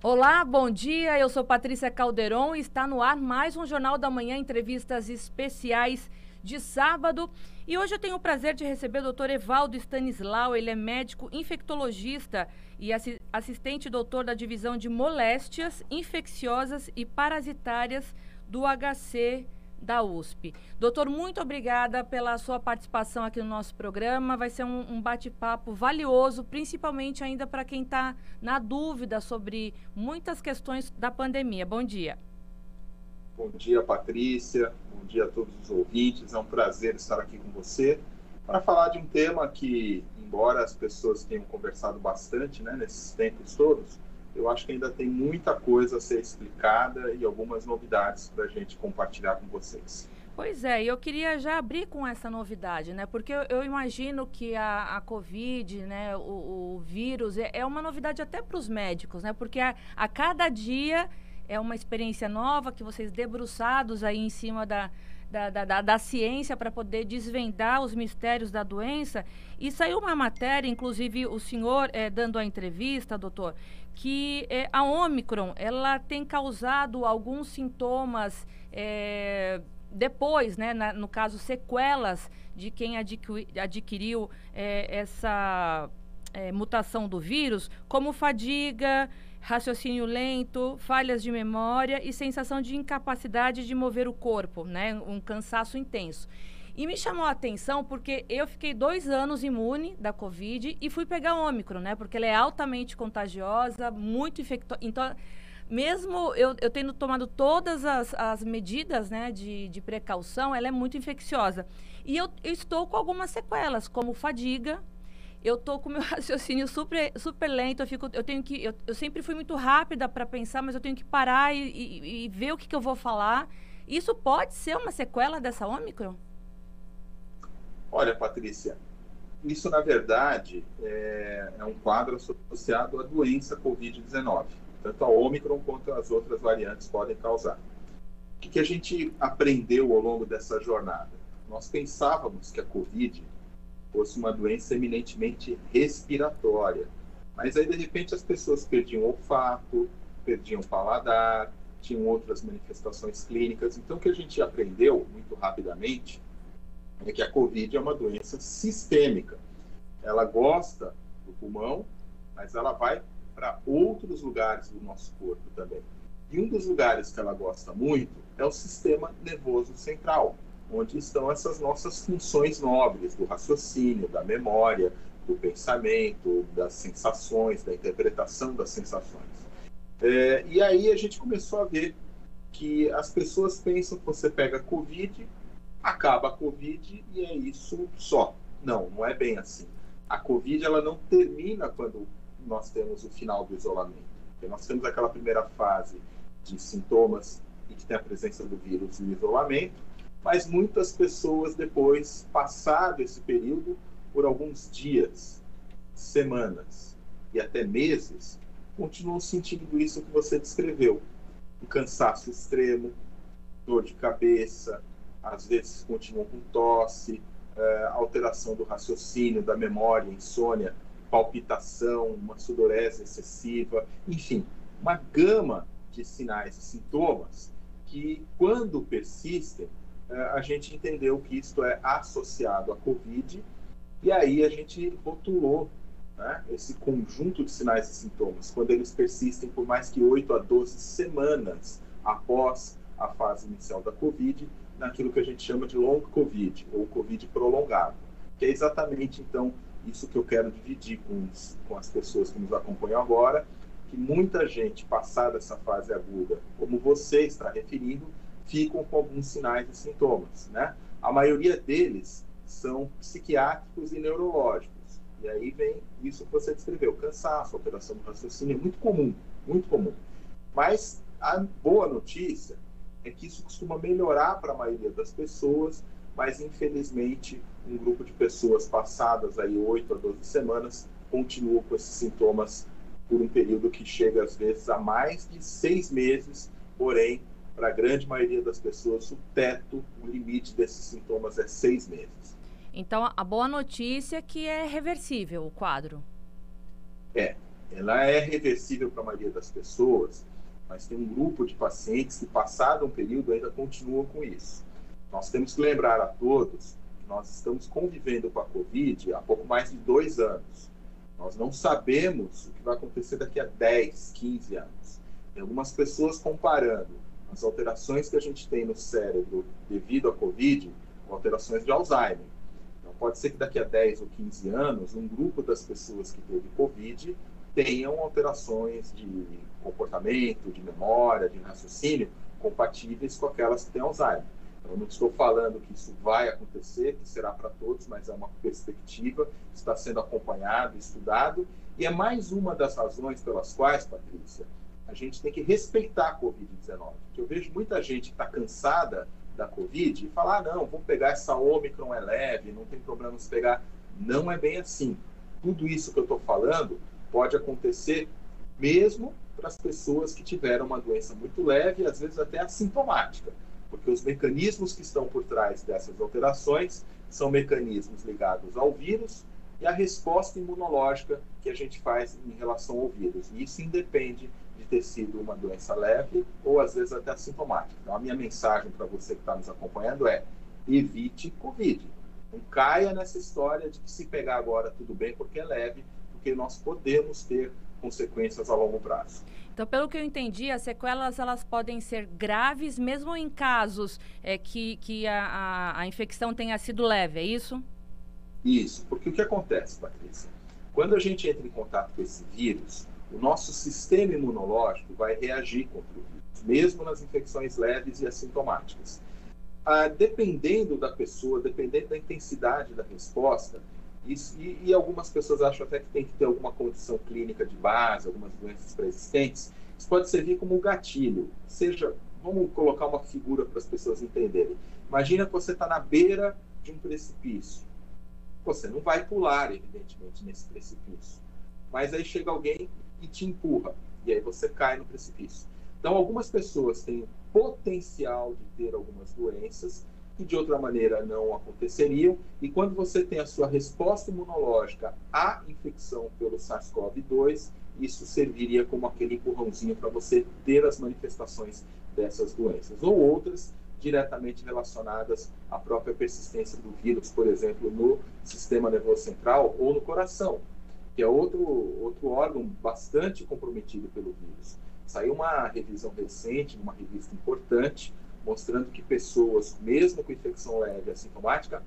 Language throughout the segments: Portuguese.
Olá, bom dia. Eu sou Patrícia Calderon e está no ar mais um Jornal da Manhã, entrevistas especiais de sábado. E hoje eu tenho o prazer de receber o Dr. Evaldo Stanislau. Ele é médico infectologista e assistente doutor da divisão de moléstias infecciosas e parasitárias do HC da USP. Doutor, muito obrigada pela sua participação aqui no nosso programa. Vai ser um, um bate-papo valioso, principalmente ainda para quem está na dúvida sobre muitas questões da pandemia. Bom dia. Bom dia, Patrícia. Bom dia a todos os ouvintes. É um prazer estar aqui com você para falar de um tema que, embora as pessoas tenham conversado bastante né, nesses tempos todos, eu acho que ainda tem muita coisa a ser explicada e algumas novidades para a gente compartilhar com vocês. Pois é, eu queria já abrir com essa novidade, né? Porque eu, eu imagino que a, a Covid, né, o, o vírus, é, é, uma novidade até para os médicos, né? Porque a, a cada dia é uma experiência nova que vocês debruçados aí em cima da, da, da, da, ciência para poder desvendar os mistérios da doença. E saiu uma matéria, inclusive o senhor é, dando a entrevista, doutor, que é, a Omicron ela tem causado alguns sintomas é, depois, né, na, no caso, sequelas de quem adqui, adquiriu é, essa mutação do vírus, como fadiga, raciocínio lento, falhas de memória e sensação de incapacidade de mover o corpo, né, um cansaço intenso. E me chamou a atenção porque eu fiquei dois anos imune da Covid e fui pegar Ômicron, né? Porque ela é altamente contagiosa, muito infectosa. Então, mesmo eu, eu tendo tomado todas as, as medidas né, de, de precaução, ela é muito infecciosa. E eu, eu estou com algumas sequelas, como fadiga, eu tô com meu raciocínio super, super lento, eu, fico, eu tenho que. Eu, eu sempre fui muito rápida para pensar, mas eu tenho que parar e, e, e ver o que, que, eu vou falar. Isso pode ser uma sequela dessa Omicron? Olha, Patrícia, isso na verdade é, é um quadro associado à doença Covid-19. Tanto a Omicron quanto as outras variantes podem causar. O que, que a gente aprendeu ao longo dessa jornada? Nós pensávamos que a Covid fosse uma doença eminentemente respiratória. Mas aí, de repente, as pessoas perdiam olfato, perdiam paladar, tinham outras manifestações clínicas. Então, o que a gente aprendeu muito rapidamente é que a Covid é uma doença sistêmica. Ela gosta do pulmão, mas ela vai para outros lugares do nosso corpo também. E um dos lugares que ela gosta muito é o sistema nervoso central, onde estão essas nossas funções nobres do raciocínio, da memória, do pensamento, das sensações, da interpretação das sensações. É, e aí a gente começou a ver que as pessoas pensam que você pega Covid acaba a Covid e é isso só. Não, não é bem assim. A Covid ela não termina quando nós temos o final do isolamento. Nós temos aquela primeira fase de sintomas e que tem a presença do vírus e o isolamento, mas muitas pessoas depois, passado esse período, por alguns dias, semanas e até meses, continuam sentindo isso que você descreveu. Um cansaço extremo, dor de cabeça, às vezes continuam com tosse, é, alteração do raciocínio, da memória, insônia, palpitação, uma sudorese excessiva, enfim, uma gama de sinais e sintomas que, quando persistem, é, a gente entendeu que isto é associado à Covid e aí a gente rotulou né, esse conjunto de sinais e sintomas, quando eles persistem por mais que 8 a 12 semanas após a fase inicial da Covid, naquilo que a gente chama de long COVID, ou COVID prolongado, que é exatamente, então, isso que eu quero dividir com, os, com as pessoas que nos acompanham agora, que muita gente, passada essa fase aguda, como você está referindo, ficam com alguns sinais e sintomas, né? A maioria deles são psiquiátricos e neurológicos. E aí vem isso que você descreveu, cansaço, alteração do raciocínio, é muito comum, muito comum. Mas a boa notícia é que isso costuma melhorar para a maioria das pessoas, mas infelizmente um grupo de pessoas passadas aí 8 a 12 semanas continua com esses sintomas por um período que chega às vezes a mais de seis meses, porém para a grande maioria das pessoas o teto, o limite desses sintomas é seis meses. Então a boa notícia é que é reversível o quadro. É, ela é reversível para a maioria das pessoas, mas tem um grupo de pacientes que, passado um período, ainda continuam com isso. Nós temos que lembrar a todos que nós estamos convivendo com a Covid há pouco mais de dois anos. Nós não sabemos o que vai acontecer daqui a 10, 15 anos. Tem algumas pessoas comparando as alterações que a gente tem no cérebro devido à Covid com alterações de Alzheimer. Então, pode ser que daqui a 10 ou 15 anos, um grupo das pessoas que teve Covid tenham alterações de comportamento, de memória, de raciocínio compatíveis com aquelas que têm Alzheimer. Eu não estou falando que isso vai acontecer, que será para todos, mas é uma perspectiva, está sendo acompanhado, estudado, e é mais uma das razões pelas quais, Patrícia, a gente tem que respeitar a Covid-19. Eu vejo muita gente que está cansada da Covid e falar, ah, não, vamos pegar essa Omicron, é leve, não tem problema se pegar. Não é bem assim. Tudo isso que eu estou falando pode acontecer mesmo para as pessoas que tiveram uma doença muito leve, às vezes até assintomática porque os mecanismos que estão por trás dessas alterações são mecanismos ligados ao vírus e à resposta imunológica que a gente faz em relação ao vírus. E isso independe de ter sido uma doença leve ou às vezes até assintomática. Então, a minha mensagem para você que está nos acompanhando é: evite Covid. Não caia nessa história de que se pegar agora tudo bem porque é leve, porque nós podemos ter consequências a longo prazo. Então, pelo que eu entendi, as sequelas elas podem ser graves, mesmo em casos é, que, que a, a, a, infecção tenha sido leve, é isso? Isso, porque o que acontece, Patrícia? Quando a gente entra em contato com esse vírus, o nosso sistema imunológico vai reagir contra o vírus, mesmo nas infecções leves e assintomáticas. Ah, dependendo da pessoa, dependendo da intensidade da resposta, isso, e, e, algumas pessoas acham até que tem que ter alguma condição clínica de base, algumas doenças pré-existentes. Isso pode servir como gatilho. Seja, vamos colocar uma figura para as pessoas entenderem. Imagina que você está na beira de um precipício. Você não vai pular, evidentemente, nesse precipício. Mas aí chega alguém e te empurra. E aí você cai no precipício. Então, algumas pessoas têm potencial de ter algumas doenças que de outra maneira não aconteceriam. E quando você tem a sua resposta imunológica à infecção pelo SARS-CoV-2, isso serviria como aquele empurrãozinho para você ter as manifestações dessas doenças, ou outras diretamente relacionadas à própria persistência do vírus, por exemplo, no sistema nervoso central ou no coração, que é outro, outro órgão bastante comprometido pelo vírus. Saiu uma revisão recente, uma revista importante, mostrando que pessoas, mesmo com infecção leve assintomática,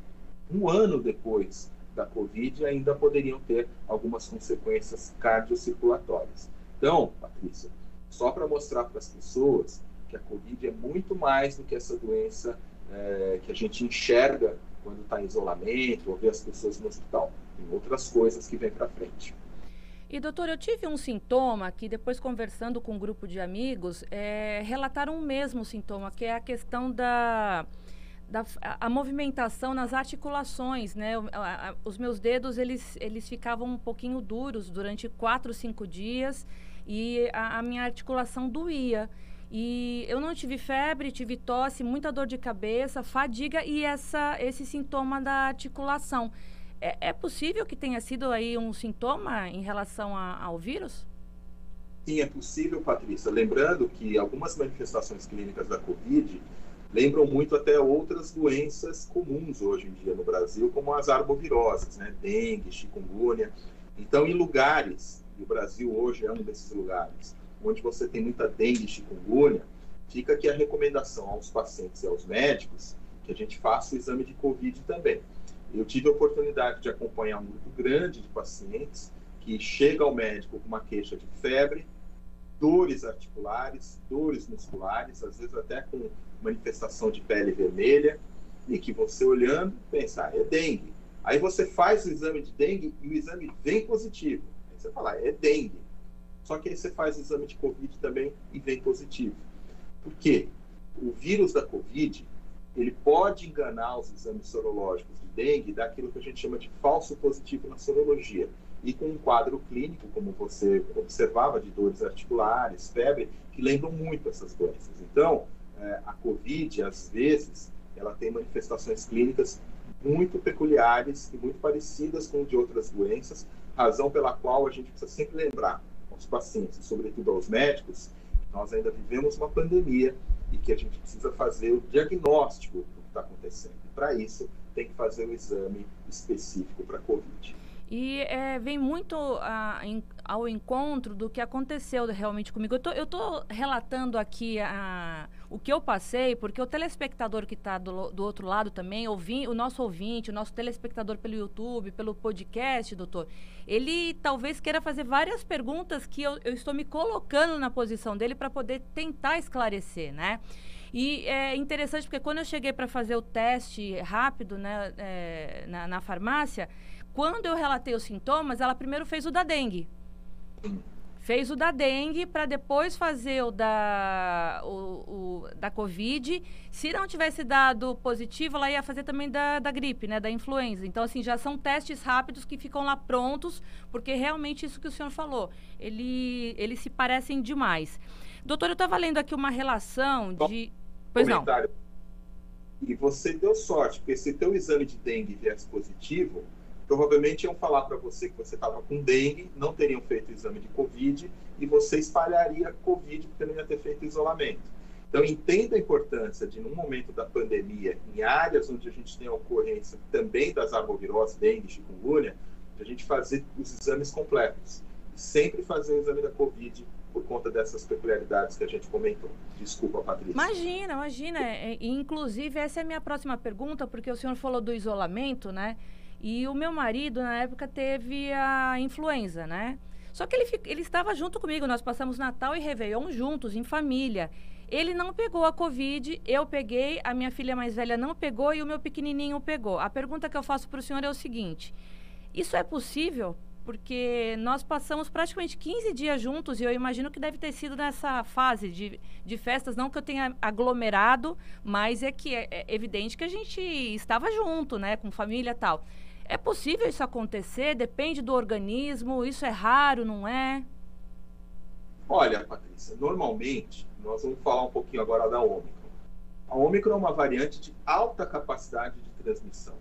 um ano depois da Covid, ainda poderiam ter algumas consequências cardiocirculatórias. Então, Patrícia, só para mostrar para as pessoas que a Covid é muito mais do que essa doença é, que a gente enxerga quando está em isolamento ou vê as pessoas no hospital. Tem outras coisas que vêm para frente. E doutor, eu tive um sintoma que depois conversando com um grupo de amigos, é, relataram o mesmo sintoma, que é a questão da, da a, a movimentação nas articulações, né? A, a, os meus dedos, eles, eles ficavam um pouquinho duros durante quatro, cinco dias e a, minha articulação doía. E eu não tive febre, tive tosse, muita dor de cabeça, fadiga e essa, esse sintoma da articulação. É, é possível que tenha sido aí um sintoma em relação a, ao vírus? Sim, é possível, Patrícia. Lembrando que algumas manifestações clínicas da Covid lembram muito até outras doenças comuns hoje em dia no Brasil, como as arboviroses, né? dengue, chikungunya. Então, em lugares, e o Brasil hoje é um desses lugares, onde você tem muita dengue chikungunya, fica aqui a recomendação aos pacientes e aos médicos que a gente faça o exame de Covid também. Eu tive a oportunidade de acompanhar um grupo grande de pacientes que chega ao médico com uma queixa de febre, dores articulares, dores musculares, às vezes até com manifestação de pele vermelha, e que você olhando pensa, ah, é dengue. Aí você faz o exame de dengue e o exame vem positivo. Aí você fala, ah, é dengue. Só que aí você faz o exame de Covid também e vem positivo. Por quê? O vírus da Covid, ele pode enganar os exames sorológicos de dengue daquilo que a gente chama de falso positivo na sorologia. E com um quadro clínico, como você observava, de dores articulares, febre, que lembram muito essas doenças. Então, é, a COVID, às vezes, ela tem manifestações clínicas muito peculiares e muito parecidas com de outras doenças, razão pela qual a gente precisa sempre lembrar: aos pacientes, sobretudo aos médicos, nós ainda vivemos uma pandemia e que a gente precisa fazer o diagnóstico do que está acontecendo. Para isso, tem que fazer o exame específico para a Covid. E é, vem muito a, em, ao encontro do que aconteceu realmente comigo. Eu estou relatando aqui a, o que eu passei, porque o telespectador que está do, do, outro lado também, ouvi, o nosso ouvinte, o nosso telespectador pelo YouTube, pelo podcast, doutor, ele talvez queira fazer várias perguntas que eu, eu estou me colocando na posição dele para poder tentar esclarecer, né? E é interessante porque quando eu cheguei para fazer o teste rápido né, é, na, na farmácia, quando eu relatei os sintomas, ela primeiro fez o da dengue. Fez o da dengue para depois fazer o da, o, o, da Covid. Se não tivesse dado positivo, ela ia fazer também da, da gripe, né? Da influenza. Então, assim, já são testes rápidos que ficam lá prontos, porque realmente isso que o senhor falou, ele, eles se parecem demais. Doutor, eu estava lendo aqui uma relação de... Pois não. E você deu sorte, porque se teu exame de dengue viesse positivo, provavelmente iam falar para você que você estava com dengue, não teriam feito o exame de Covid e você espalharia Covid porque não ia ter feito isolamento. Então, entenda a importância de, num momento da pandemia, em áreas onde a gente tem a ocorrência também das arboviroses, dengue, chikungunya, a gente fazer os exames completos. Sempre fazer o exame da Covid por conta dessas peculiaridades que a gente comentou. Desculpa, Patrícia. Imagina, imagina. É, inclusive, essa é a minha próxima pergunta, porque o senhor falou do isolamento, né? E o meu marido, na época, teve a influenza, né? Só que ele, ele estava junto comigo, nós passamos Natal e Réveillon juntos, em família. Ele não pegou a Covid, eu peguei, a minha filha mais velha não pegou e o meu pequenininho pegou. A pergunta que eu faço para o senhor é o seguinte: isso é possível? Porque nós passamos praticamente 15 dias juntos e eu imagino que deve ter sido nessa fase de, de festas, não que eu tenha aglomerado, mas é que é, é evidente que a gente estava junto, né, com família e tal. É possível isso acontecer? Depende do organismo? Isso é raro, não é? Olha, Patrícia, normalmente, nós vamos falar um pouquinho agora da Ômicron. A Ômicron é uma variante de alta capacidade de transmissão.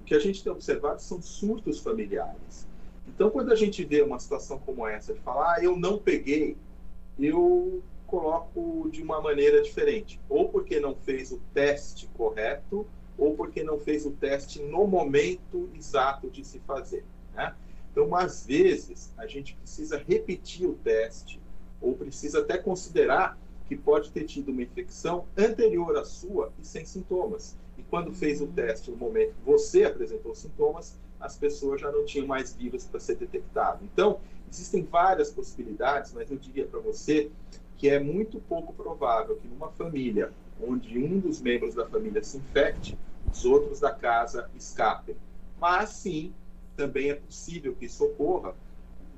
O que a gente tem observado são surtos familiares. Então, quando a gente vê uma situação como essa, de falar, ah, eu não peguei, eu coloco de uma maneira diferente. Ou porque não fez o teste correto, ou porque não fez o teste no momento exato de se fazer. Né? Então, às vezes, a gente precisa repetir o teste, ou precisa até considerar que pode ter tido uma infecção anterior à sua e sem sintomas. E quando fez o teste no momento que você apresentou sintomas, as pessoas já não tinham mais vírus para ser detectado. Então, existem várias possibilidades, mas eu diria para você que é muito pouco provável que numa família onde um dos membros da família se infecte, os outros da casa escapem. Mas sim, também é possível que isso ocorra,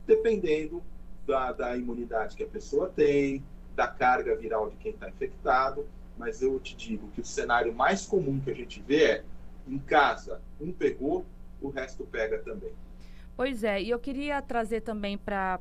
dependendo da, da imunidade que a pessoa tem, da carga viral de quem está infectado. Mas eu te digo que o cenário mais comum que a gente vê é em casa, um pegou, o resto pega também. Pois é, e eu queria trazer também para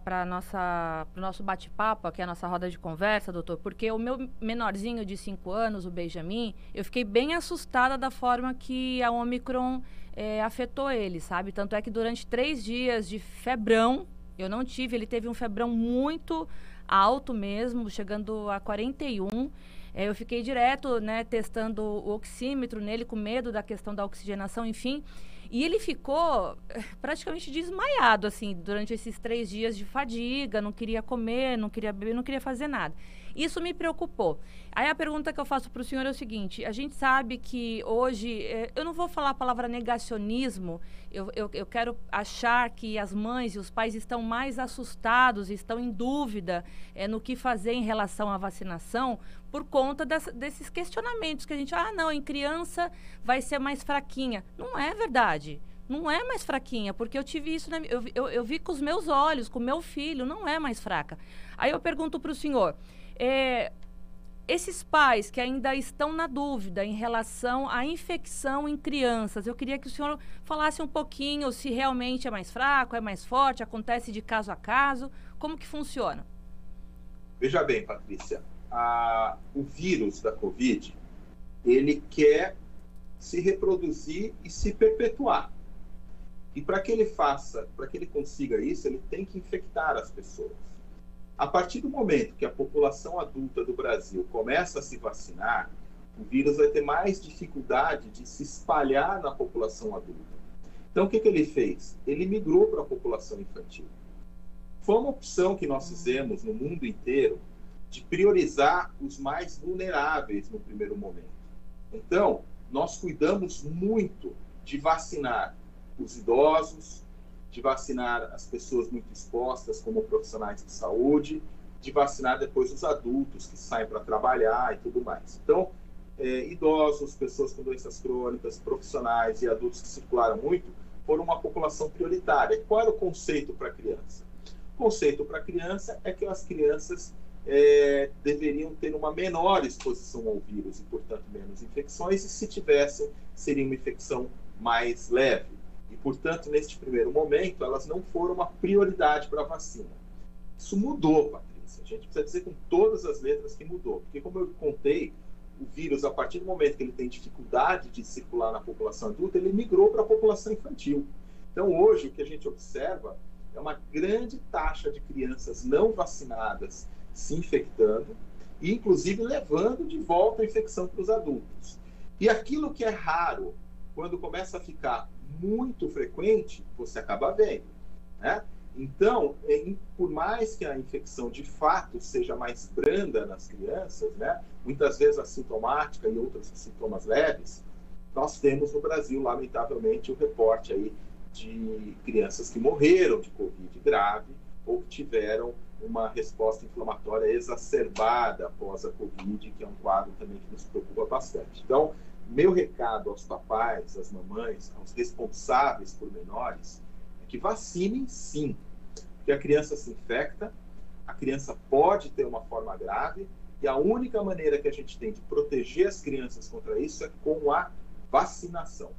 o nosso bate-papo, aqui a nossa roda de conversa, doutor, porque o meu menorzinho de 5 anos, o Benjamin, eu fiquei bem assustada da forma que a Omicron é, afetou ele, sabe? Tanto é que durante três dias de febrão, eu não tive, ele teve um febrão muito alto mesmo, chegando a 41. É, eu fiquei direto, né, testando o oxímetro nele, com medo da questão da oxigenação, enfim. E ele ficou eh, praticamente desmaiado, assim, durante esses três dias de fadiga, não queria comer, não queria beber, não queria fazer nada. Isso me preocupou. Aí a pergunta que eu faço para o senhor é o seguinte: a gente sabe que hoje, eh, eu não vou falar a palavra negacionismo, eu, eu, eu, quero achar que as mães e os pais estão mais assustados, estão em dúvida é, no que fazer em relação à vacinação, por conta desses questionamentos que a gente, ah, não, em criança vai ser mais fraquinha. Não é verdade. Não é mais fraquinha, porque eu tive isso, na, eu, eu, eu vi com os meus olhos, com o meu filho, não é mais fraca. Aí eu pergunto para o senhor, é, esses pais que ainda estão na dúvida em relação à infecção em crianças, eu queria que o senhor falasse um pouquinho se realmente é mais fraco, é mais forte, acontece de caso a caso, como que funciona? Veja bem, Patrícia, a, o vírus da Covid, ele quer se reproduzir e se perpetuar. E para que ele faça, para que ele consiga isso, ele tem que infectar as pessoas. A partir do momento que a população adulta do Brasil começa a se vacinar, o vírus vai ter mais dificuldade de se espalhar na população adulta. Então, o que, que ele fez? Ele migrou para a população infantil. Foi uma opção que nós fizemos no mundo inteiro de priorizar os mais vulneráveis no primeiro momento. Então, nós cuidamos muito de vacinar os idosos, de vacinar as pessoas muito expostas, como profissionais de saúde, de vacinar depois os adultos que saem para trabalhar e tudo mais. Então, é, idosos, pessoas com doenças crônicas, profissionais e adultos que circularam muito, foram uma população prioritária. Qual era o conceito para a criança? O conceito para a criança é que as crianças é, deveriam ter uma menor exposição ao vírus e, portanto, menos infecções, e se tivessem, seria uma infecção mais leve. Portanto, neste primeiro momento, elas não foram uma prioridade para a vacina. Isso mudou, Patrícia. A gente precisa dizer com todas as letras que mudou. Porque, como eu contei, o vírus, a partir do momento que ele tem dificuldade de circular na população adulta, ele migrou para a população infantil. Então, hoje, o que a gente observa é uma grande taxa de crianças não vacinadas se infectando e, inclusive, levando de volta a infecção para os adultos. E aquilo que é raro, quando começa a ficar muito frequente, você acaba vendo. Né? Então, em, por mais que a infecção de fato seja mais branda nas crianças, né, muitas vezes assintomática e outros sintomas leves, nós temos no Brasil, lamentavelmente, o reporte aí de crianças que morreram de Covid grave ou que tiveram uma resposta inflamatória exacerbada após a Covid, que é um quadro também que nos preocupa bastante. Então, meu recado aos papais, às mamães, aos responsáveis por menores, é que vacinem sim, porque a criança se infecta, a criança pode ter uma forma grave, e a única maneira que a gente tem de proteger as crianças contra isso é com a vacinação.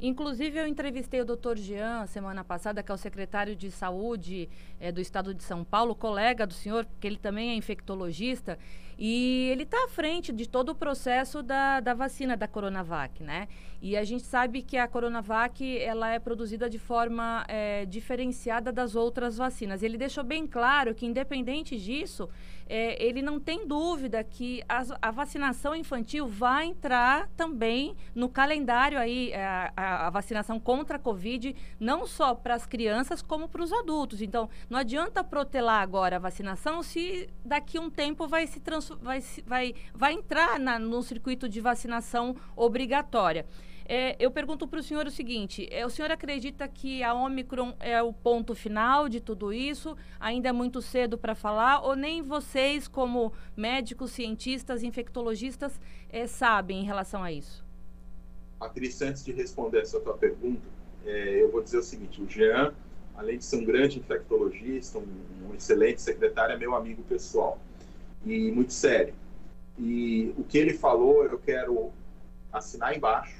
Inclusive, eu entrevistei o doutor Jean semana passada, que é o secretário de saúde é, do estado de São Paulo, colega do senhor, que ele também é infectologista, e ele está à frente de todo o processo da, da vacina da Coronavac, né? E a gente sabe que a Coronavac, ela é produzida de forma é, diferenciada das outras vacinas. Ele deixou bem claro que, independente disso, é, ele não tem dúvida que a, a, vacinação infantil vai entrar também no calendário aí, é, a, a vacinação contra a Covid, não só para as crianças, como para os adultos. Então, não adianta protelar agora a vacinação se daqui um tempo vai, se vai, vai, vai entrar na, no circuito de vacinação obrigatória. É, eu pergunto para o senhor o seguinte: é, o senhor acredita que a Omicron é o ponto final de tudo isso? Ainda é muito cedo para falar? Ou nem vocês, como médicos, cientistas, infectologistas, é, sabem em relação a isso? Patrícia, antes de responder essa tua pergunta, é, eu vou dizer o seguinte: o Jean, além de ser um grande infectologista, um, um excelente secretário, é meu amigo pessoal e muito sério. E o que ele falou, eu quero assinar embaixo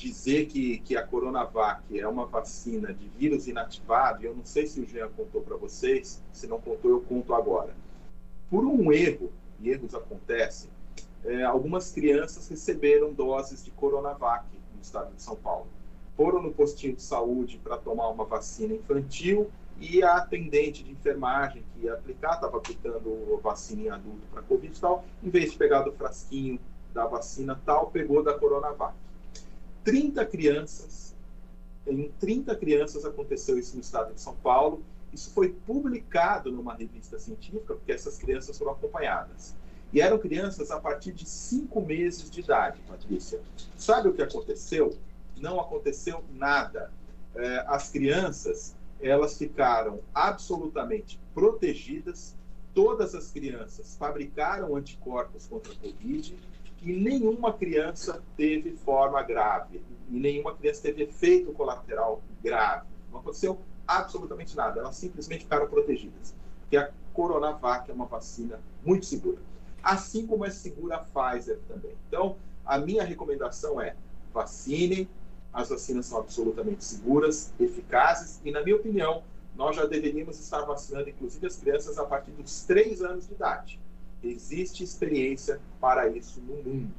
dizer que, que a Coronavac é uma vacina de vírus inativado, e eu não sei se o Jean contou para vocês, se não contou, eu conto agora. Por um erro, e erros acontecem, é, algumas crianças receberam doses de Coronavac no estado de São Paulo. Foram no postinho de saúde para tomar uma vacina infantil e a atendente de enfermagem que ia aplicar, estava aplicando vacina em adulto para Covid e tal, em vez de pegar do frasquinho da vacina tal, pegou da Coronavac. 30 crianças, em 30 crianças aconteceu isso no estado de São Paulo. Isso foi publicado numa revista científica, porque essas crianças foram acompanhadas. E eram crianças a partir de 5 meses de idade, Patrícia. Sabe o que aconteceu? Não aconteceu nada. É, as crianças, elas ficaram absolutamente protegidas. Todas as crianças fabricaram anticorpos contra a Covid e nenhuma criança teve forma grave, e nenhuma criança teve efeito colateral grave. Não aconteceu absolutamente nada, elas simplesmente ficaram protegidas. Porque a Coronavac é uma vacina muito segura. Assim como é segura a Pfizer também. Então, a minha recomendação é vacinem, as vacinas são absolutamente seguras, eficazes, e na minha opinião, nós já deveríamos estar vacinando, inclusive as crianças, a partir dos 3 anos de idade. Existe experiência para isso no mundo.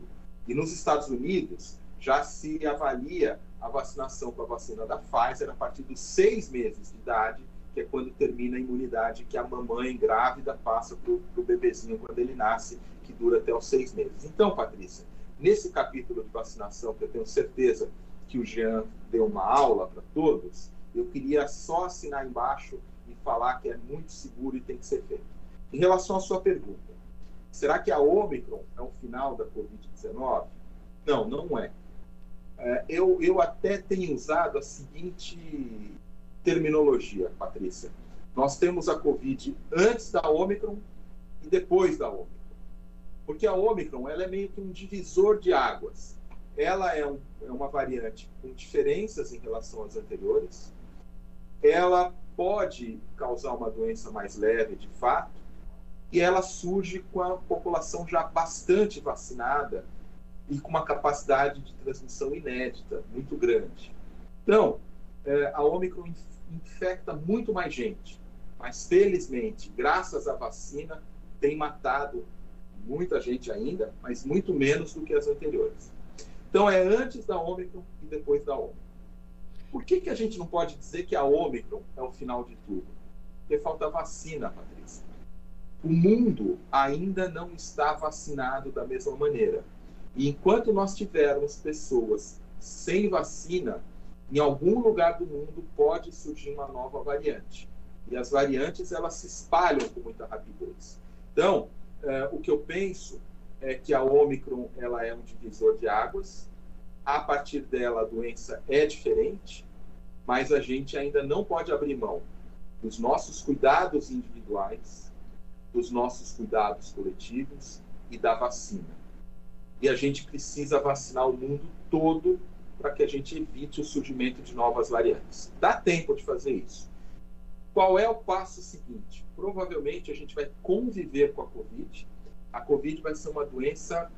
E nos Estados Unidos, já se avalia a vacinação com a vacina da Pfizer a partir dos seis meses de idade que é quando termina a imunidade que a mamãe grávida passa para o bebezinho quando ele nasce, que dura até os seis meses. Então, Patrícia, nesse capítulo de vacinação, que eu tenho certeza que o Jean deu uma aula para todos, eu queria só assinar embaixo e falar que é muito seguro e tem que ser feito. Em relação à sua pergunta, será que a Omicron é o final da Covid-19? Não, não é. é. eu, eu até tenho usado a seguinte terminologia, Patrícia. Nós temos a Covid antes da Omicron e depois da Omicron. Porque a Omicron ela é meio que um divisor de águas. Ela é, um, é uma variante com diferenças em relação às anteriores. Ela pode causar uma doença mais leve, de fato, e ela surge com a população já bastante vacinada e com uma capacidade de transmissão inédita, muito grande. Então, é, a Omicron infecta muito mais gente, mas felizmente, graças à vacina, tem matado muita gente ainda, mas muito menos do que as anteriores. Então é antes da Omicron e depois da Omicron. Por que, que a gente não pode dizer que a Omicron é o final de tudo? Porque falta vacina, Patrícia. O mundo ainda não está vacinado da mesma maneira. E enquanto nós tivermos pessoas sem vacina, em algum lugar do mundo pode surgir uma nova variante. E as variantes elas se espalham com muita rapidez. Então, é, o que eu penso é que a Omicron ela é um divisor de águas. A partir dela a doença é diferente, mas a gente ainda não pode abrir mão dos nossos cuidados individuais, dos nossos cuidados coletivos e da vacina. E a gente precisa vacinar o mundo todo para que a gente evite o surgimento de novas variantes. Dá tempo de fazer isso. Qual é o passo seguinte? Provavelmente a gente vai conviver com a Covid. A Covid vai ser uma doença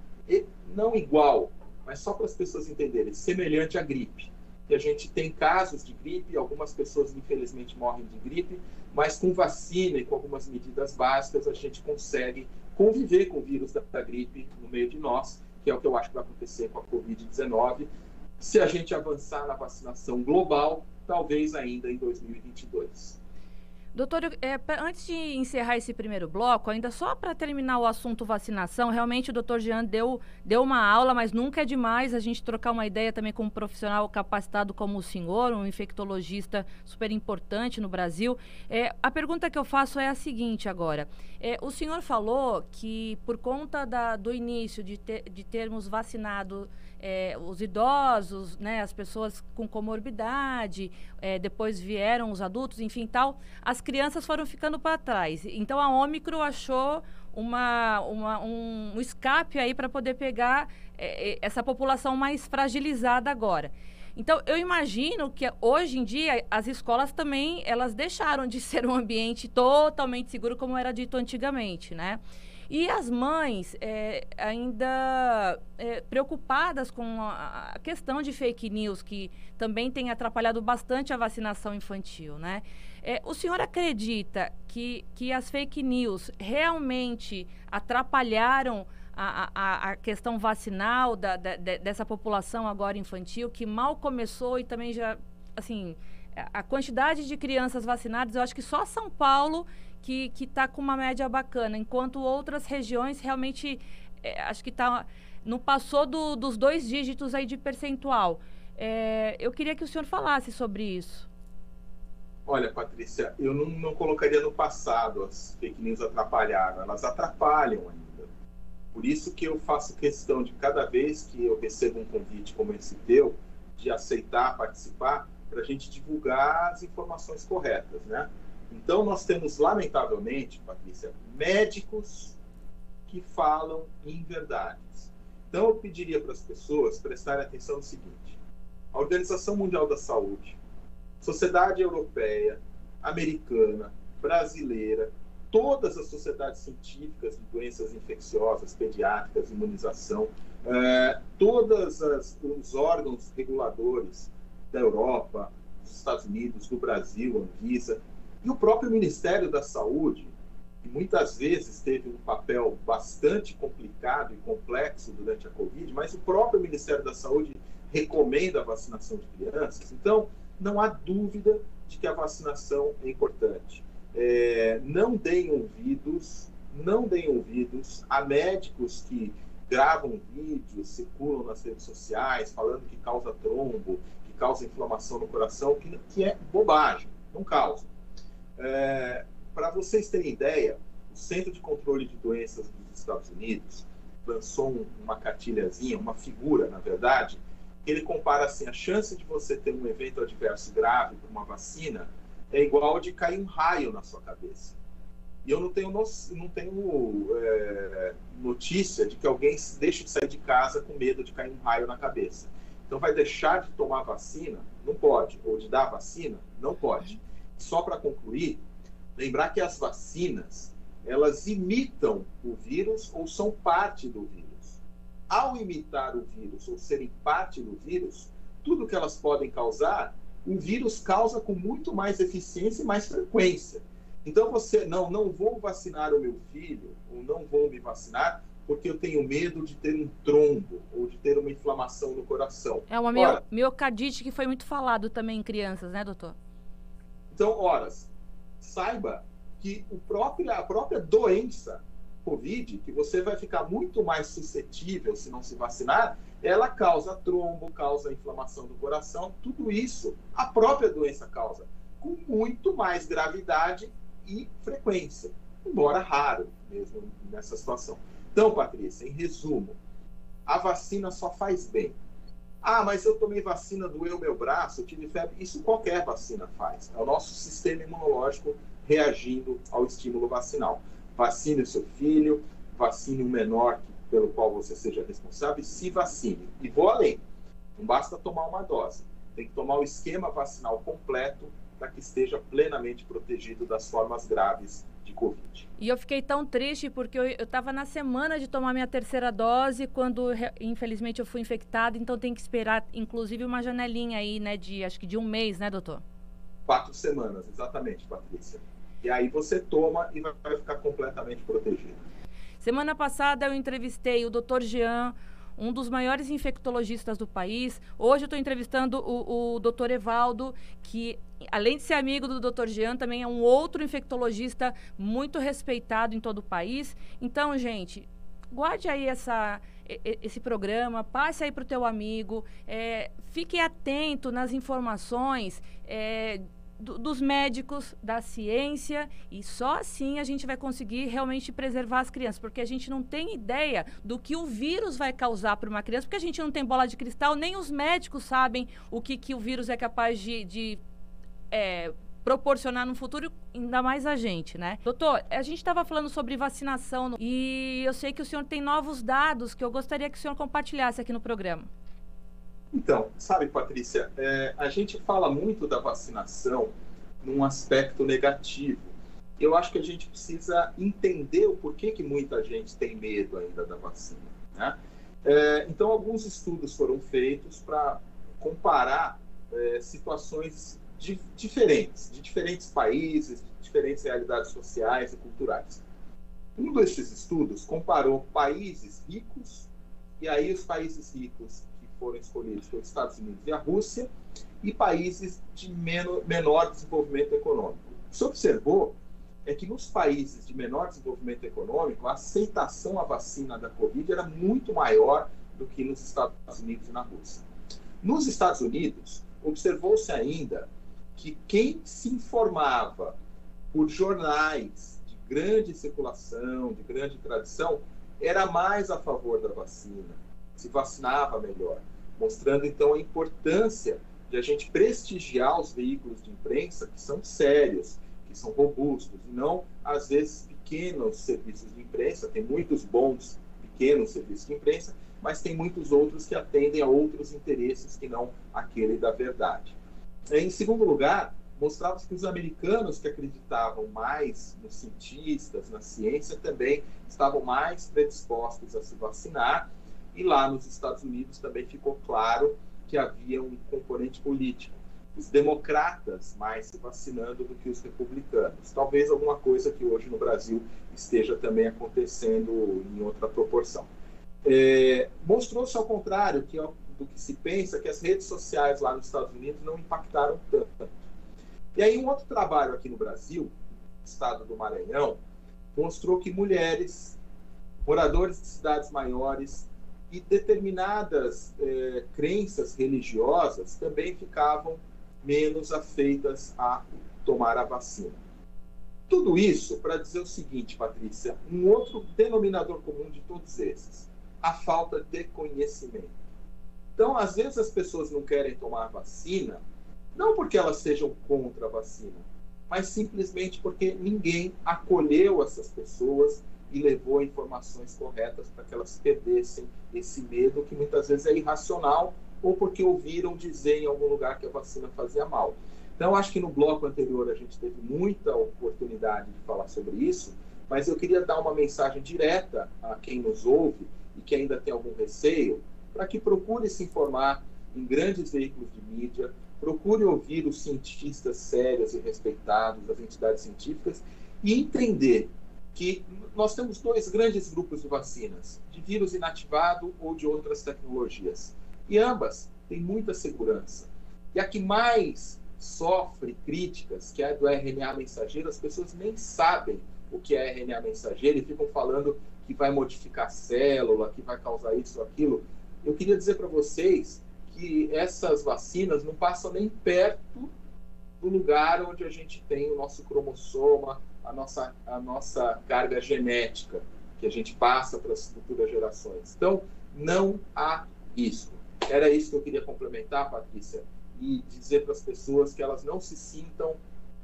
não igual, mas só para as pessoas entenderem, semelhante à gripe. Que a gente tem casos de gripe, algumas pessoas infelizmente morrem de gripe, mas com vacina e com algumas medidas básicas a gente consegue conviver com o vírus da, da gripe no meio de nós, que é o que eu acho que vai acontecer com a Covid-19 se a gente avançar na vacinação global, talvez ainda em 2022. Doutor, é, antes de encerrar esse primeiro bloco, ainda só para terminar o assunto vacinação, realmente o doutor Jean deu, deu uma aula, mas nunca é demais a gente trocar uma ideia também com um profissional capacitado como o senhor, um infectologista super importante no Brasil. É, a pergunta que eu faço é a seguinte agora. É, o senhor falou que por conta da, do início de, ter, de termos vacinado é, os idosos, né, as pessoas com comorbidade, é, depois vieram os adultos, enfim, tal, as crianças foram ficando para trás. Então a Ômicron achou uma, uma um, escape aí para poder pegar é, essa população mais fragilizada agora. Então, eu imagino que hoje em dia as escolas também elas deixaram de ser um ambiente totalmente seguro como era dito antigamente, né? E as mães é, ainda é, preocupadas com a, questão de fake news, que também tem atrapalhado bastante a vacinação infantil, né? É, o senhor acredita que, que as fake news realmente atrapalharam a, a, a questão vacinal da, da, dessa população agora infantil, que mal começou e também já, assim, a quantidade de crianças vacinadas, eu acho que só São Paulo que está com uma média bacana, enquanto outras regiões realmente, é, acho que tá, não passou do, dos dois dígitos aí de percentual. É, eu queria que o senhor falasse sobre isso. Olha, Patrícia, eu não, não colocaria no passado as fake news atrapalharam, elas atrapalham ainda. Por isso que eu faço questão de cada vez que eu recebo um convite como esse teu, de aceitar participar, para a gente divulgar as informações corretas, né? Então, nós temos, lamentavelmente, Patrícia, médicos que falam inverdades. Então, eu pediria para as pessoas prestarem atenção no seguinte: a Organização Mundial da Saúde, Sociedade Europeia, Americana, Brasileira, todas as sociedades científicas de doenças infecciosas, pediátricas, imunização, eh, todos os órgãos reguladores da Europa, dos Estados Unidos, do Brasil, Anvisa, e o próprio Ministério da Saúde, que muitas vezes teve um papel bastante complicado e complexo durante a Covid, mas o próprio Ministério da Saúde recomenda a vacinação de crianças. Então, não há dúvida de que a vacinação é importante. É, não deem ouvidos, não deem ouvidos a médicos que gravam vídeos, circulam nas redes sociais, falando que causa trombo, que causa inflamação no coração, que, que é bobagem, não causa. É, Para vocês terem ideia, o Centro de Controle de Doenças dos Estados Unidos lançou uma cartilhazinha, uma figura, na verdade, ele compara assim, a chance de você ter um evento adverso grave por uma vacina é igual de cair um raio na sua cabeça. E eu não tenho, no, não tenho é, notícia de que alguém deixe de sair de casa com medo de cair um raio na cabeça. Então, vai deixar de tomar vacina? Não pode. Ou de dar vacina? Não pode. Só para concluir, lembrar que as vacinas, elas imitam o vírus ou são parte do vírus. Ao imitar o vírus ou serem parte do vírus, tudo que elas podem causar, o vírus causa com muito mais eficiência e mais frequência. Então você, não, não vou vacinar o meu filho, ou não vou me vacinar, porque eu tenho medo de ter um trombo ou de ter uma inflamação no coração. É uma Ora, miocardite que foi muito falado também em crianças, né, doutor? Então, horas, saiba que o próprio, a própria doença Covid, que você vai ficar muito mais suscetível se não se vacinar, ela causa trombo, causa inflamação do coração, tudo isso a própria doença causa, com muito mais gravidade e frequência, embora raro mesmo nessa situação. Então, Patrícia, em resumo, a vacina só faz bem. Ah, mas eu tomei vacina, doeu meu braço, eu tive febre. Isso qualquer vacina faz. É o nosso sistema imunológico reagindo ao estímulo vacinal. Vacine o seu filho, vacine o menor pelo qual você seja responsável se vacine. E vou além. Não basta tomar uma dose. Tem que tomar o esquema vacinal completo para que esteja plenamente protegido das formas graves de Covid. E eu fiquei tão triste porque eu estava na semana de tomar minha terceira dose, quando infelizmente eu fui infectada, então tem que esperar, inclusive, uma janelinha aí, né, de acho que de um mês, né, doutor? Quatro semanas, exatamente, Patrícia. E aí você toma e vai ficar completamente protegido. Semana passada eu entrevistei o Dr. Jean, um dos maiores infectologistas do país. Hoje eu estou entrevistando o, o. Evaldo, que além de ser amigo do Dr. Jean, também é um outro infectologista muito respeitado em todo o país. Então, gente, guarde aí essa, esse programa, passe aí para o teu amigo, é, fique atento nas informações. É, do, dos médicos, da ciência, e só assim a gente vai conseguir realmente preservar as crianças, porque a gente não tem ideia do que o vírus vai causar para uma criança, porque a gente não tem bola de cristal, nem os médicos sabem o que, que o vírus é capaz de, de é, proporcionar no futuro, ainda mais a gente, né? Doutor, a gente estava falando sobre vacinação no... e eu sei que o senhor tem novos dados que eu gostaria que o senhor compartilhasse aqui no programa. Então, sabe, Patrícia, é, a gente fala muito da vacinação num aspecto negativo. Eu acho que a gente precisa entender o porquê que muita gente tem medo ainda da vacina. Né? É, então, alguns estudos foram feitos para comparar é, situações de, diferentes, de diferentes países, de diferentes realidades sociais e culturais. Um desses estudos comparou países ricos, e aí os países ricos foram escolhidos pelos Estados Unidos e a Rússia, e países de menor, menor desenvolvimento econômico. Se observou é que nos países de menor desenvolvimento econômico, a aceitação à vacina da Covid era muito maior do que nos Estados Unidos e na Rússia. Nos Estados Unidos, observou-se ainda que quem se informava por jornais de grande circulação, de grande tradição, era mais a favor da vacina, se vacinava melhor mostrando então a importância de a gente prestigiar os veículos de imprensa que são sérios, que são robustos, e não, às vezes, pequenos serviços de imprensa. Tem muitos bons pequenos serviços de imprensa, mas tem muitos outros que atendem a outros interesses que não aquele da verdade. Em segundo lugar, mostrava que os americanos que acreditavam mais nos cientistas, na ciência, também estavam mais predispostos a se vacinar e lá nos Estados Unidos também ficou claro que havia um componente político. Os democratas mais se vacinando do que os republicanos. Talvez alguma coisa que hoje no Brasil esteja também acontecendo em outra proporção. É, Mostrou-se ao contrário que do que se pensa que as redes sociais lá nos Estados Unidos não impactaram tanto. E aí um outro trabalho aqui no Brasil, estado do Maranhão, mostrou que mulheres, moradores de cidades maiores e determinadas é, crenças religiosas também ficavam menos afeitas a tomar a vacina. Tudo isso para dizer o seguinte, Patrícia: um outro denominador comum de todos esses, a falta de conhecimento. Então, às vezes as pessoas não querem tomar vacina, não porque elas sejam contra a vacina, mas simplesmente porque ninguém acolheu essas pessoas e levou informações corretas para que elas perdessem esse medo que muitas vezes é irracional ou porque ouviram dizer em algum lugar que a vacina fazia mal. Então, acho que no bloco anterior a gente teve muita oportunidade de falar sobre isso, mas eu queria dar uma mensagem direta a quem nos ouve e que ainda tem algum receio, para que procure se informar em grandes veículos de mídia, procure ouvir os cientistas sérios e respeitados, as entidades científicas, e entender que nós temos dois grandes grupos de vacinas, de vírus inativado ou de outras tecnologias. E ambas têm muita segurança. E a que mais sofre críticas, que é do RNA mensageiro, as pessoas nem sabem o que é RNA mensageiro e ficam falando que vai modificar a célula, que vai causar isso ou aquilo. Eu queria dizer para vocês que essas vacinas não passam nem perto do lugar onde a gente tem o nosso cromossoma, a nossa, a nossa carga genética, que a gente passa para as futuras gerações. Então, não há risco. Era isso que eu queria complementar, Patrícia, e dizer para as pessoas que elas não se sintam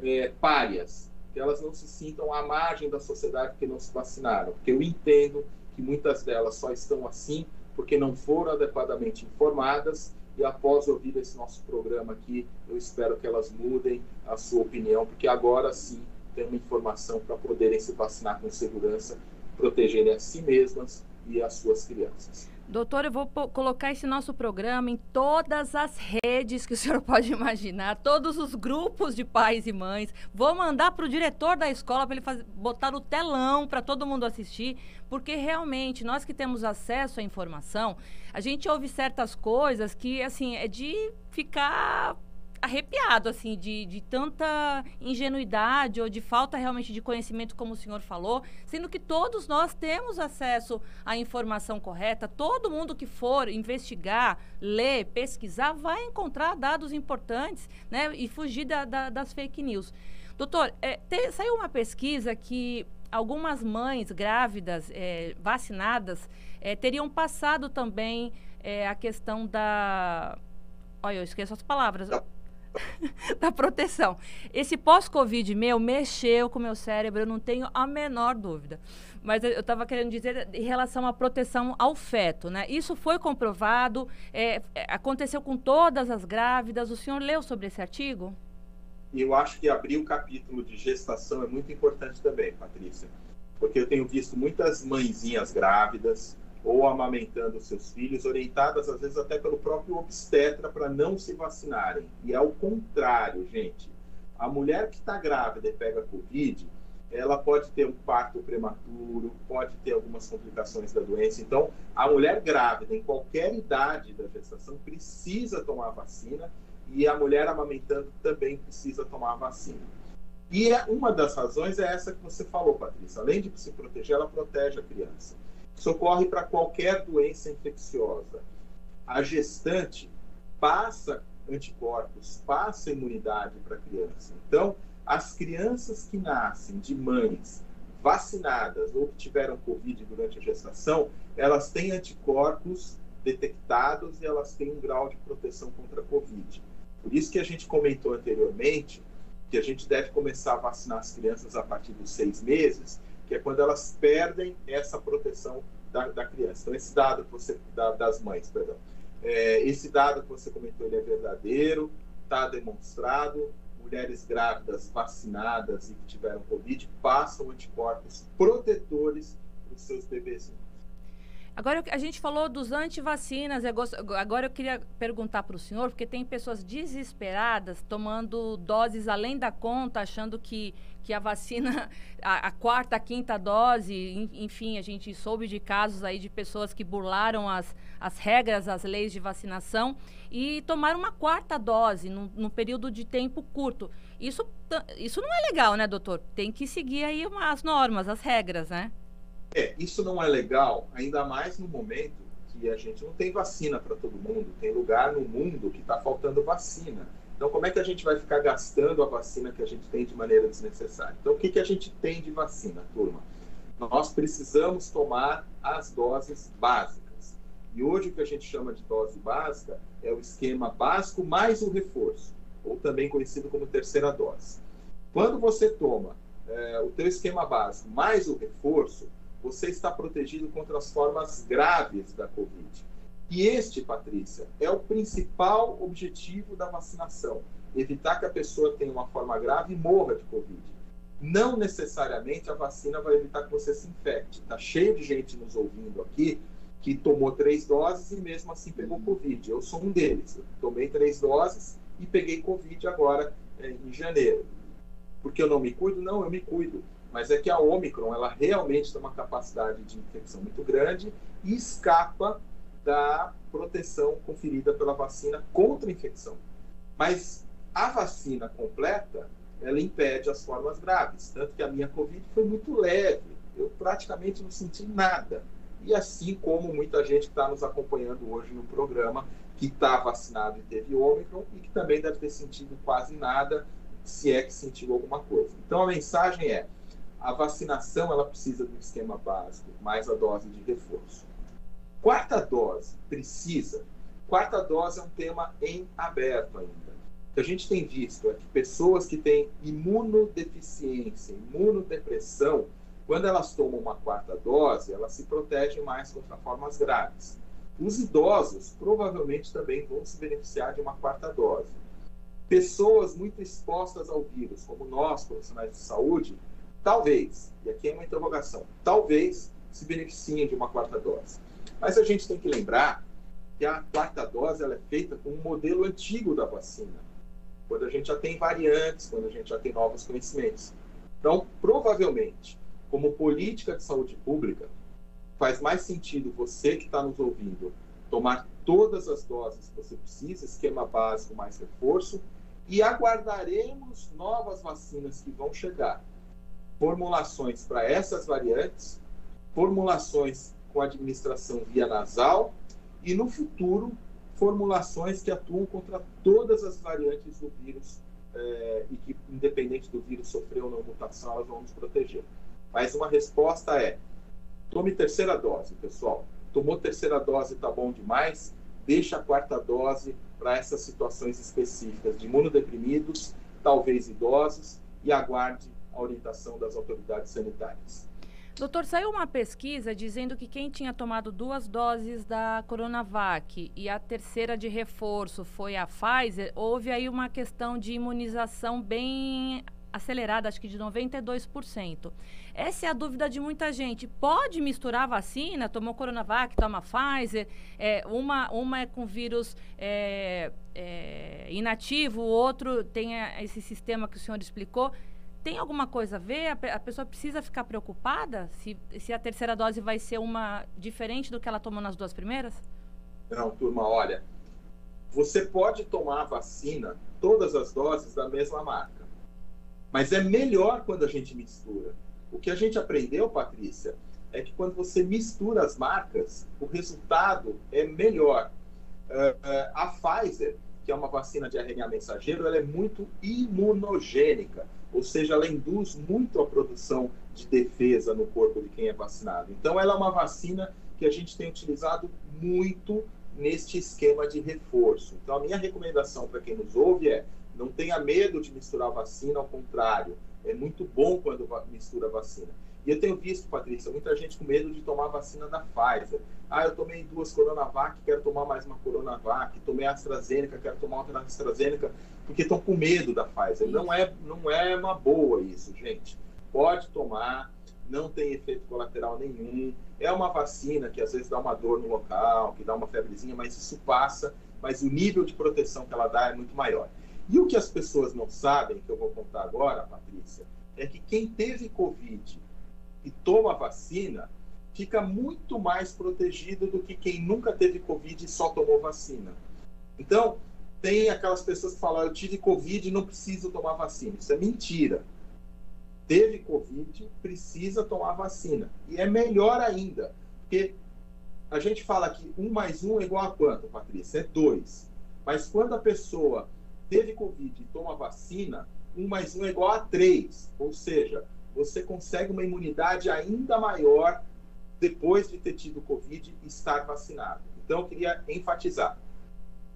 é, párias, que elas não se sintam à margem da sociedade porque não se vacinaram. Porque eu entendo que muitas delas só estão assim porque não foram adequadamente informadas e após ouvir esse nosso programa aqui, eu espero que elas mudem a sua opinião, porque agora sim tem uma informação para poderem se vacinar com segurança, protegerem a si mesmas e as suas crianças. Doutor, eu vou colocar esse nosso programa em todas as redes que o senhor pode imaginar, todos os grupos de pais e mães. Vou mandar para o diretor da escola para ele fazer, botar no telão para todo mundo assistir, porque realmente nós que temos acesso à informação, a gente ouve certas coisas que, assim, é de ficar arrepiado, assim, de, de tanta ingenuidade ou de falta realmente de conhecimento, como o senhor falou, sendo que todos nós temos acesso à informação correta, todo mundo que for investigar, ler, pesquisar, vai encontrar dados importantes, né, e fugir da, da, das fake news. Doutor, é, te, saiu uma pesquisa que algumas mães grávidas, é, vacinadas, é, teriam passado também é, a questão da. Olha, eu esqueço as palavras. da proteção. Esse pós-Covid meu mexeu com o meu cérebro, eu não tenho a menor dúvida. Mas eu estava querendo dizer em relação à proteção ao feto, né? Isso foi comprovado, é, é, aconteceu com todas as grávidas. O senhor leu sobre esse artigo? Eu acho que abrir o capítulo de gestação é muito importante também, Patrícia. Porque eu tenho visto muitas mãezinhas grávidas, ou amamentando seus filhos, orientadas às vezes até pelo próprio obstetra para não se vacinarem. E é o contrário, gente. A mulher que está grávida e pega Covid, ela pode ter um parto prematuro, pode ter algumas complicações da doença. Então, a mulher grávida, em qualquer idade da gestação, precisa tomar vacina e a mulher amamentando também precisa tomar vacina. E é, uma das razões é essa que você falou, Patrícia. Além de se proteger, ela protege a criança socorre para qualquer doença infecciosa. A gestante passa anticorpos, passa imunidade para a criança. Então, as crianças que nascem de mães vacinadas ou que tiveram Covid durante a gestação, elas têm anticorpos detectados e elas têm um grau de proteção contra a Covid. Por isso que a gente comentou anteriormente que a gente deve começar a vacinar as crianças a partir dos seis meses, que é quando elas perdem essa proteção da, da criança. Então, esse dado que você, da, das mães, perdão, é, esse dado que você comentou, ele é verdadeiro, está demonstrado. Mulheres grávidas vacinadas e que tiveram Covid passam anticorpos protetores para os seus bebês. Agora, a gente falou dos antivacinas. Agora eu queria perguntar para o senhor, porque tem pessoas desesperadas tomando doses além da conta, achando que, que a vacina, a, a quarta, a quinta dose, enfim, a gente soube de casos aí de pessoas que burlaram as, as regras, as leis de vacinação e tomaram uma quarta dose num, num período de tempo curto. Isso, isso não é legal, né, doutor? Tem que seguir aí as normas, as regras, né? É, isso não é legal, ainda mais no momento que a gente não tem vacina para todo mundo, tem lugar no mundo que está faltando vacina. Então, como é que a gente vai ficar gastando a vacina que a gente tem de maneira desnecessária? Então, o que, que a gente tem de vacina, turma? Nós precisamos tomar as doses básicas. E hoje o que a gente chama de dose básica é o esquema básico mais o reforço, ou também conhecido como terceira dose. Quando você toma é, o teu esquema básico mais o reforço, você está protegido contra as formas graves da Covid. E este, Patrícia, é o principal objetivo da vacinação: evitar que a pessoa tenha uma forma grave e morra de Covid. Não necessariamente a vacina vai evitar que você se infecte. Está cheio de gente nos ouvindo aqui que tomou três doses e mesmo assim pegou Covid. Eu sou um deles. Eu tomei três doses e peguei Covid agora eh, em janeiro. Porque eu não me cuido? Não, eu me cuido mas é que a Omicron ela realmente tem uma capacidade de infecção muito grande e escapa da proteção conferida pela vacina contra a infecção. Mas a vacina completa, ela impede as formas graves, tanto que a minha Covid foi muito leve, eu praticamente não senti nada. E assim como muita gente que está nos acompanhando hoje no programa, que está vacinado e teve Omicron, e que também deve ter sentido quase nada, se é que sentiu alguma coisa. Então a mensagem é: a vacinação ela precisa do esquema básico, mais a dose de reforço. Quarta dose precisa. Quarta dose é um tema em aberto ainda. O que a gente tem visto é que pessoas que têm imunodeficiência, imunodepressão, quando elas tomam uma quarta dose, elas se protegem mais contra formas graves. Os idosos provavelmente também vão se beneficiar de uma quarta dose. Pessoas muito expostas ao vírus, como nós, profissionais de saúde, talvez, e aqui é uma interrogação, talvez se beneficiem de uma quarta dose. Mas a gente tem que lembrar que a quarta dose ela é feita com um modelo antigo da vacina, quando a gente já tem variantes, quando a gente já tem novos conhecimentos. Então, provavelmente, como política de saúde pública, faz mais sentido você que está nos ouvindo tomar todas as doses que você precisa, esquema básico mais reforço, e aguardaremos novas vacinas que vão chegar formulações para essas variantes, formulações com administração via nasal e, no futuro, formulações que atuam contra todas as variantes do vírus é, e que, independente do vírus sofrer ou não mutação, elas vão nos proteger. Mas uma resposta é: tome terceira dose, pessoal. Tomou terceira dose, tá bom demais. Deixa a quarta dose para essas situações específicas de imunodeprimidos, talvez idosos, e aguarde a orientação das autoridades sanitárias. Doutor, saiu uma pesquisa dizendo que quem tinha tomado duas doses da Coronavac e a terceira de reforço foi a Pfizer, houve aí uma questão de imunização bem acelerada, acho que de 92%. Essa é a dúvida de muita gente. Pode misturar vacina? Tomou Coronavac, toma Pfizer. É, uma, uma é com vírus é, é, inativo, o outro tem esse sistema que o senhor explicou tem alguma coisa a ver? A, a, pessoa precisa ficar preocupada se, se a terceira dose vai ser uma diferente do que ela tomou nas duas primeiras? Não, turma, olha, você pode tomar a vacina, todas as doses da mesma marca, mas é melhor quando a gente mistura. O que a gente aprendeu, Patrícia, é que quando você mistura as marcas, o resultado é melhor. Uh, uh, a Pfizer, que é uma vacina de RNA mensageiro, ela é muito imunogênica ou seja, ela induz muito a produção de defesa no corpo de quem é vacinado. Então, ela é uma vacina que a gente tem utilizado muito neste esquema de reforço. Então, a minha recomendação para quem nos ouve é não tenha medo de misturar vacina, ao contrário, é muito bom quando mistura vacina. E eu tenho visto, Patrícia, muita gente com medo de tomar a vacina da Pfizer. Ah, eu tomei duas Coronavac, quero tomar mais uma Coronavac. Tomei a AstraZeneca, quero tomar outra AstraZeneca, porque estão com medo da Pfizer. Não é, não é uma boa isso, gente. Pode tomar, não tem efeito colateral nenhum. É uma vacina que às vezes dá uma dor no local, que dá uma febrezinha, mas isso passa, mas o nível de proteção que ela dá é muito maior. E o que as pessoas não sabem, que eu vou contar agora, Patrícia, é que quem teve Covid e toma vacina fica muito mais protegido do que quem nunca teve Covid e só tomou vacina. Então, tem aquelas pessoas que falam, eu tive Covid e não preciso tomar vacina. Isso é mentira. Teve Covid, precisa tomar vacina. E é melhor ainda, porque a gente fala que um mais um é igual a quanto, Patrícia? É dois. Mas quando a pessoa teve Covid e toma vacina, um mais um é igual a três. Ou seja, você consegue uma imunidade ainda maior depois de ter tido Covid e estar vacinado. Então, eu queria enfatizar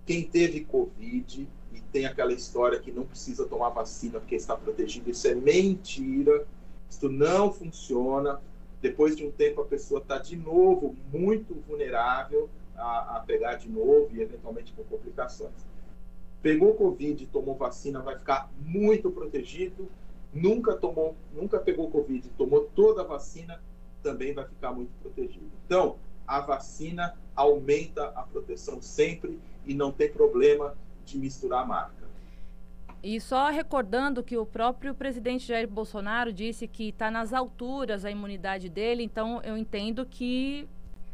quem teve Covid e tem aquela história que não precisa tomar vacina porque está protegido, isso é mentira, isso não funciona. Depois de um tempo, a pessoa está de novo muito vulnerável a, a, pegar de novo e eventualmente com complicações. Pegou Covid, tomou vacina, vai ficar muito protegido. Nunca tomou, nunca pegou Covid, tomou toda a vacina, também vai ficar muito protegido. Então, a vacina aumenta a proteção sempre e não tem problema de misturar a marca. E só recordando que o próprio presidente Jair Bolsonaro disse que está nas alturas a imunidade dele, então eu entendo que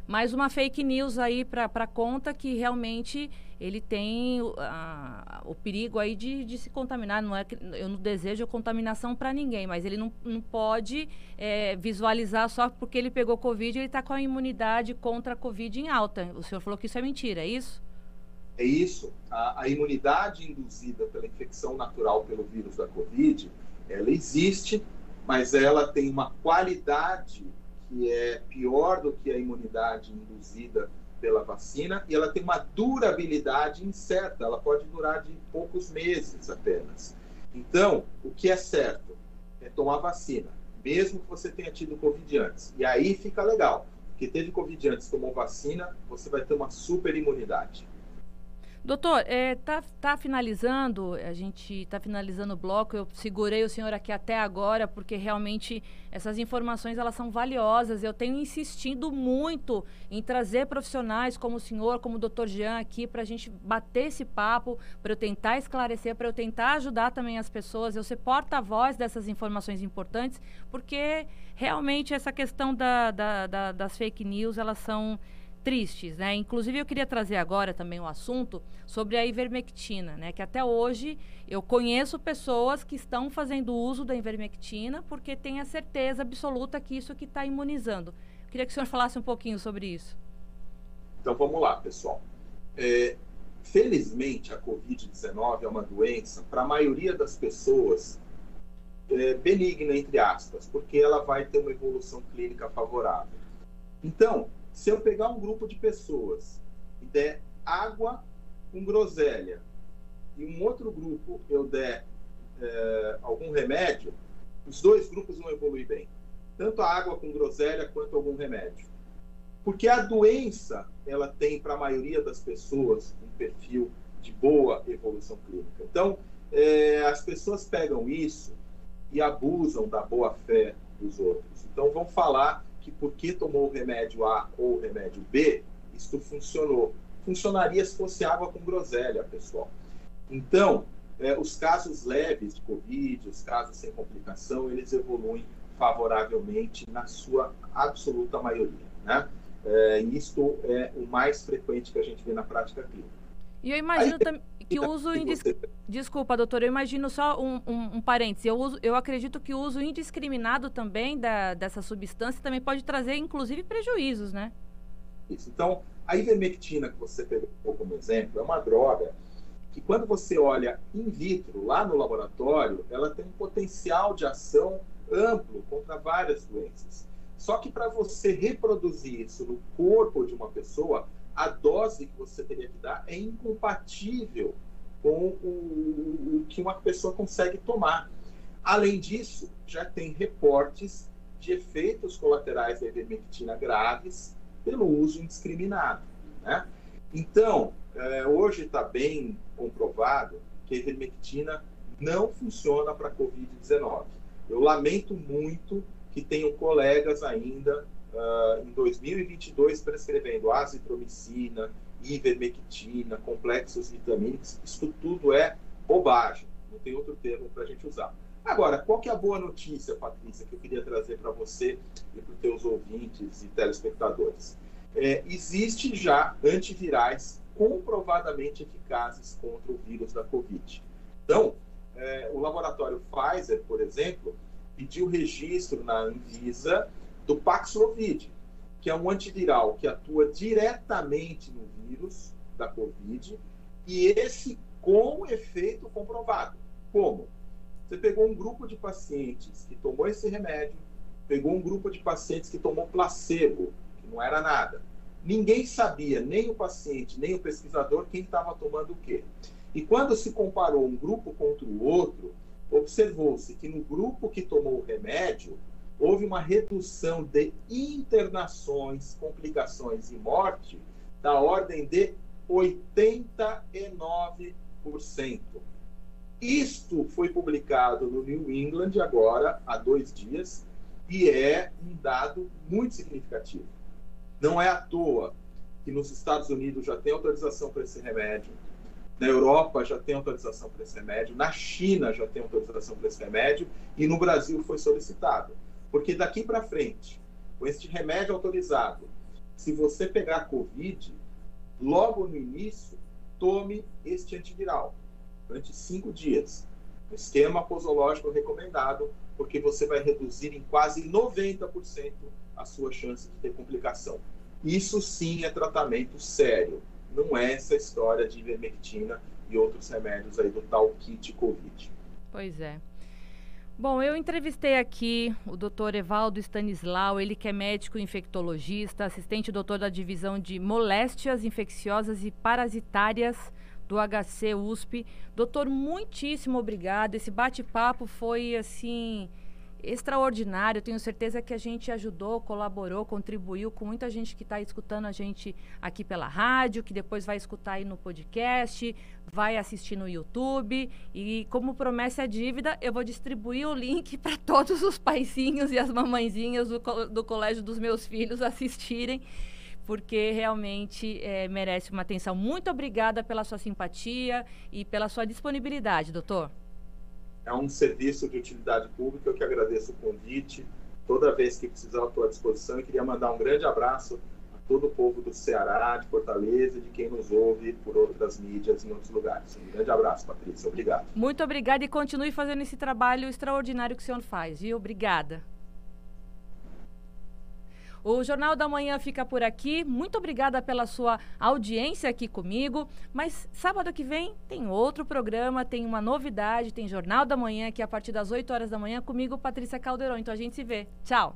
mais uma fake news aí para conta que realmente ele tem o perigo aí de, de, se contaminar. Não é que, eu não desejo contaminação para ninguém, mas ele não, não pode é, visualizar só porque ele pegou Covid ele está com a imunidade contra a Covid em alta. O senhor falou que isso é mentira, é isso? É isso. A, a, imunidade induzida pela infecção natural pelo vírus da Covid, ela existe, mas ela tem uma qualidade que é pior do que a imunidade induzida pela vacina e ela tem uma durabilidade incerta. Ela pode durar de poucos meses apenas. Então, o que é certo é tomar vacina, mesmo que você tenha tido Covid antes. E aí fica legal, porque teve Covid antes, tomou vacina, você vai ter uma super imunidade. Doutor, é, tá, tá finalizando, a gente está finalizando o bloco, eu segurei o senhor aqui até agora, porque realmente essas informações elas são valiosas. Eu tenho insistido muito em trazer profissionais como o senhor, como o doutor Jean aqui, para a gente bater esse papo, para eu tentar esclarecer, para eu tentar ajudar também as pessoas, eu ser porta-voz dessas informações importantes, porque realmente essa questão da, da, da, das fake news, elas são tristes, né? Inclusive eu queria trazer agora também um assunto sobre a ivermectina, né? Que até hoje eu conheço pessoas que estão fazendo uso da ivermectina porque têm a certeza absoluta que isso que está imunizando. Eu queria que o senhor falasse um pouquinho sobre isso. Então vamos lá, pessoal. É, felizmente a COVID-19 é uma doença para a maioria das pessoas é, benigna entre aspas, porque ela vai ter uma evolução clínica favorável. Então, se eu pegar um grupo de pessoas e der água com groselha e um outro grupo eu der é, algum remédio, os dois grupos vão evoluir bem. Tanto a água com groselha quanto algum remédio. Porque a doença, ela tem para a maioria das pessoas um perfil de boa evolução clínica. Então, é, as pessoas pegam isso e abusam da boa fé dos outros. Então, vão falar que porque tomou o remédio A ou o remédio B, isto funcionou. Funcionaria se fosse água com groselha, pessoal. Então, é, os casos leves de Covid, os casos sem complicação, eles evoluem favoravelmente na sua absoluta maioria. Né? É, isto é o mais frequente que a gente vê na prática clínica. E eu imagino também que o uso indiscriminado. Desculpa, doutor, eu imagino só um, um, um parêntese. Eu, uso, eu acredito que o uso indiscriminado também da, dessa substância também pode trazer, inclusive, prejuízos, né? Isso. Então, a ivermectina que você pegou como exemplo é uma droga que, quando você olha in vitro, lá no laboratório, ela tem um potencial de ação amplo contra várias doenças. Só que para você reproduzir isso no corpo de uma pessoa, a dose que você teria que dar é incompatível com o, o que uma pessoa consegue tomar. Além disso, já tem reportes de efeitos colaterais da ivermectina graves pelo uso indiscriminado. Né? Então, é, hoje está bem comprovado que a ivermectina não funciona para a Covid-19. Eu lamento muito que tenho colegas ainda uh, em 2022 prescrevendo azitromicina, ivermectina, complexos vitamínicos. Isso tudo é bobagem, não tem outro termo para a gente usar. Agora, qual que é a boa notícia, Patrícia, que eu queria trazer para você e para os teus ouvintes e telespectadores? É, existe já antivirais comprovadamente eficazes contra o vírus da Covid. Então, é, o laboratório Pfizer, por exemplo, pediu registro na Anvisa do Paxlovid, que é um antiviral que atua diretamente no vírus da Covid e esse com efeito comprovado. Como? Você pegou um grupo de pacientes que tomou esse remédio, pegou um grupo de pacientes que tomou placebo, que não era nada. Ninguém sabia, nem o paciente, nem o pesquisador, quem estava tomando o quê. E quando se comparou um grupo contra o outro, observou-se que no grupo que tomou o remédio, houve uma redução de internações, complicações e morte da ordem de 89%. Isto foi publicado no New England agora, há dois dias, e é um dado muito significativo. Não é à toa que nos Estados Unidos já tem autorização para esse remédio, na Europa já tem autorização para esse remédio, na China já tem autorização para esse remédio e no Brasil foi solicitado. Porque daqui para frente, com este remédio autorizado, se você pegar Covid, logo no início, tome este antiviral durante cinco dias. Um esquema posológico recomendado, porque você vai reduzir em quase 90% a sua chance de ter complicação. Isso sim é tratamento sério. Não é essa história de ivermectina e outros remédios aí do tal kit Covid. Pois é. Bom, eu entrevistei aqui o doutor Evaldo Stanislau, ele que é médico infectologista, assistente doutor da divisão de moléstias infecciosas e parasitárias do HC USP. Doutor, muitíssimo obrigado. Esse bate-papo foi assim extraordinário. Tenho certeza que a gente ajudou, colaborou, contribuiu com muita gente que está escutando a gente aqui pela rádio, que depois vai escutar aí no podcast, vai assistir no YouTube. E como promessa é dívida, eu vou distribuir o link para todos os paizinhos e as mamãezinhas do, do colégio dos meus filhos assistirem porque realmente é, merece uma atenção. Muito obrigada pela sua simpatia e pela sua disponibilidade, doutor é um serviço de utilidade pública. Eu que agradeço o convite. Toda vez que precisar, estou à disposição. E queria mandar um grande abraço a todo o povo do Ceará, de Fortaleza de quem nos ouve por outras mídias em outros lugares. Um grande abraço, Patrícia. Obrigado. Muito obrigada e continue fazendo esse trabalho extraordinário que o senhor faz, viu? Obrigada. O Jornal da Manhã fica por aqui. Muito obrigada pela sua audiência aqui comigo. Mas sábado que vem tem outro programa, tem uma novidade, tem Jornal da Manhã aqui a partir das 8 horas da manhã comigo, Patrícia Caldeirão. Então a gente se vê. Tchau.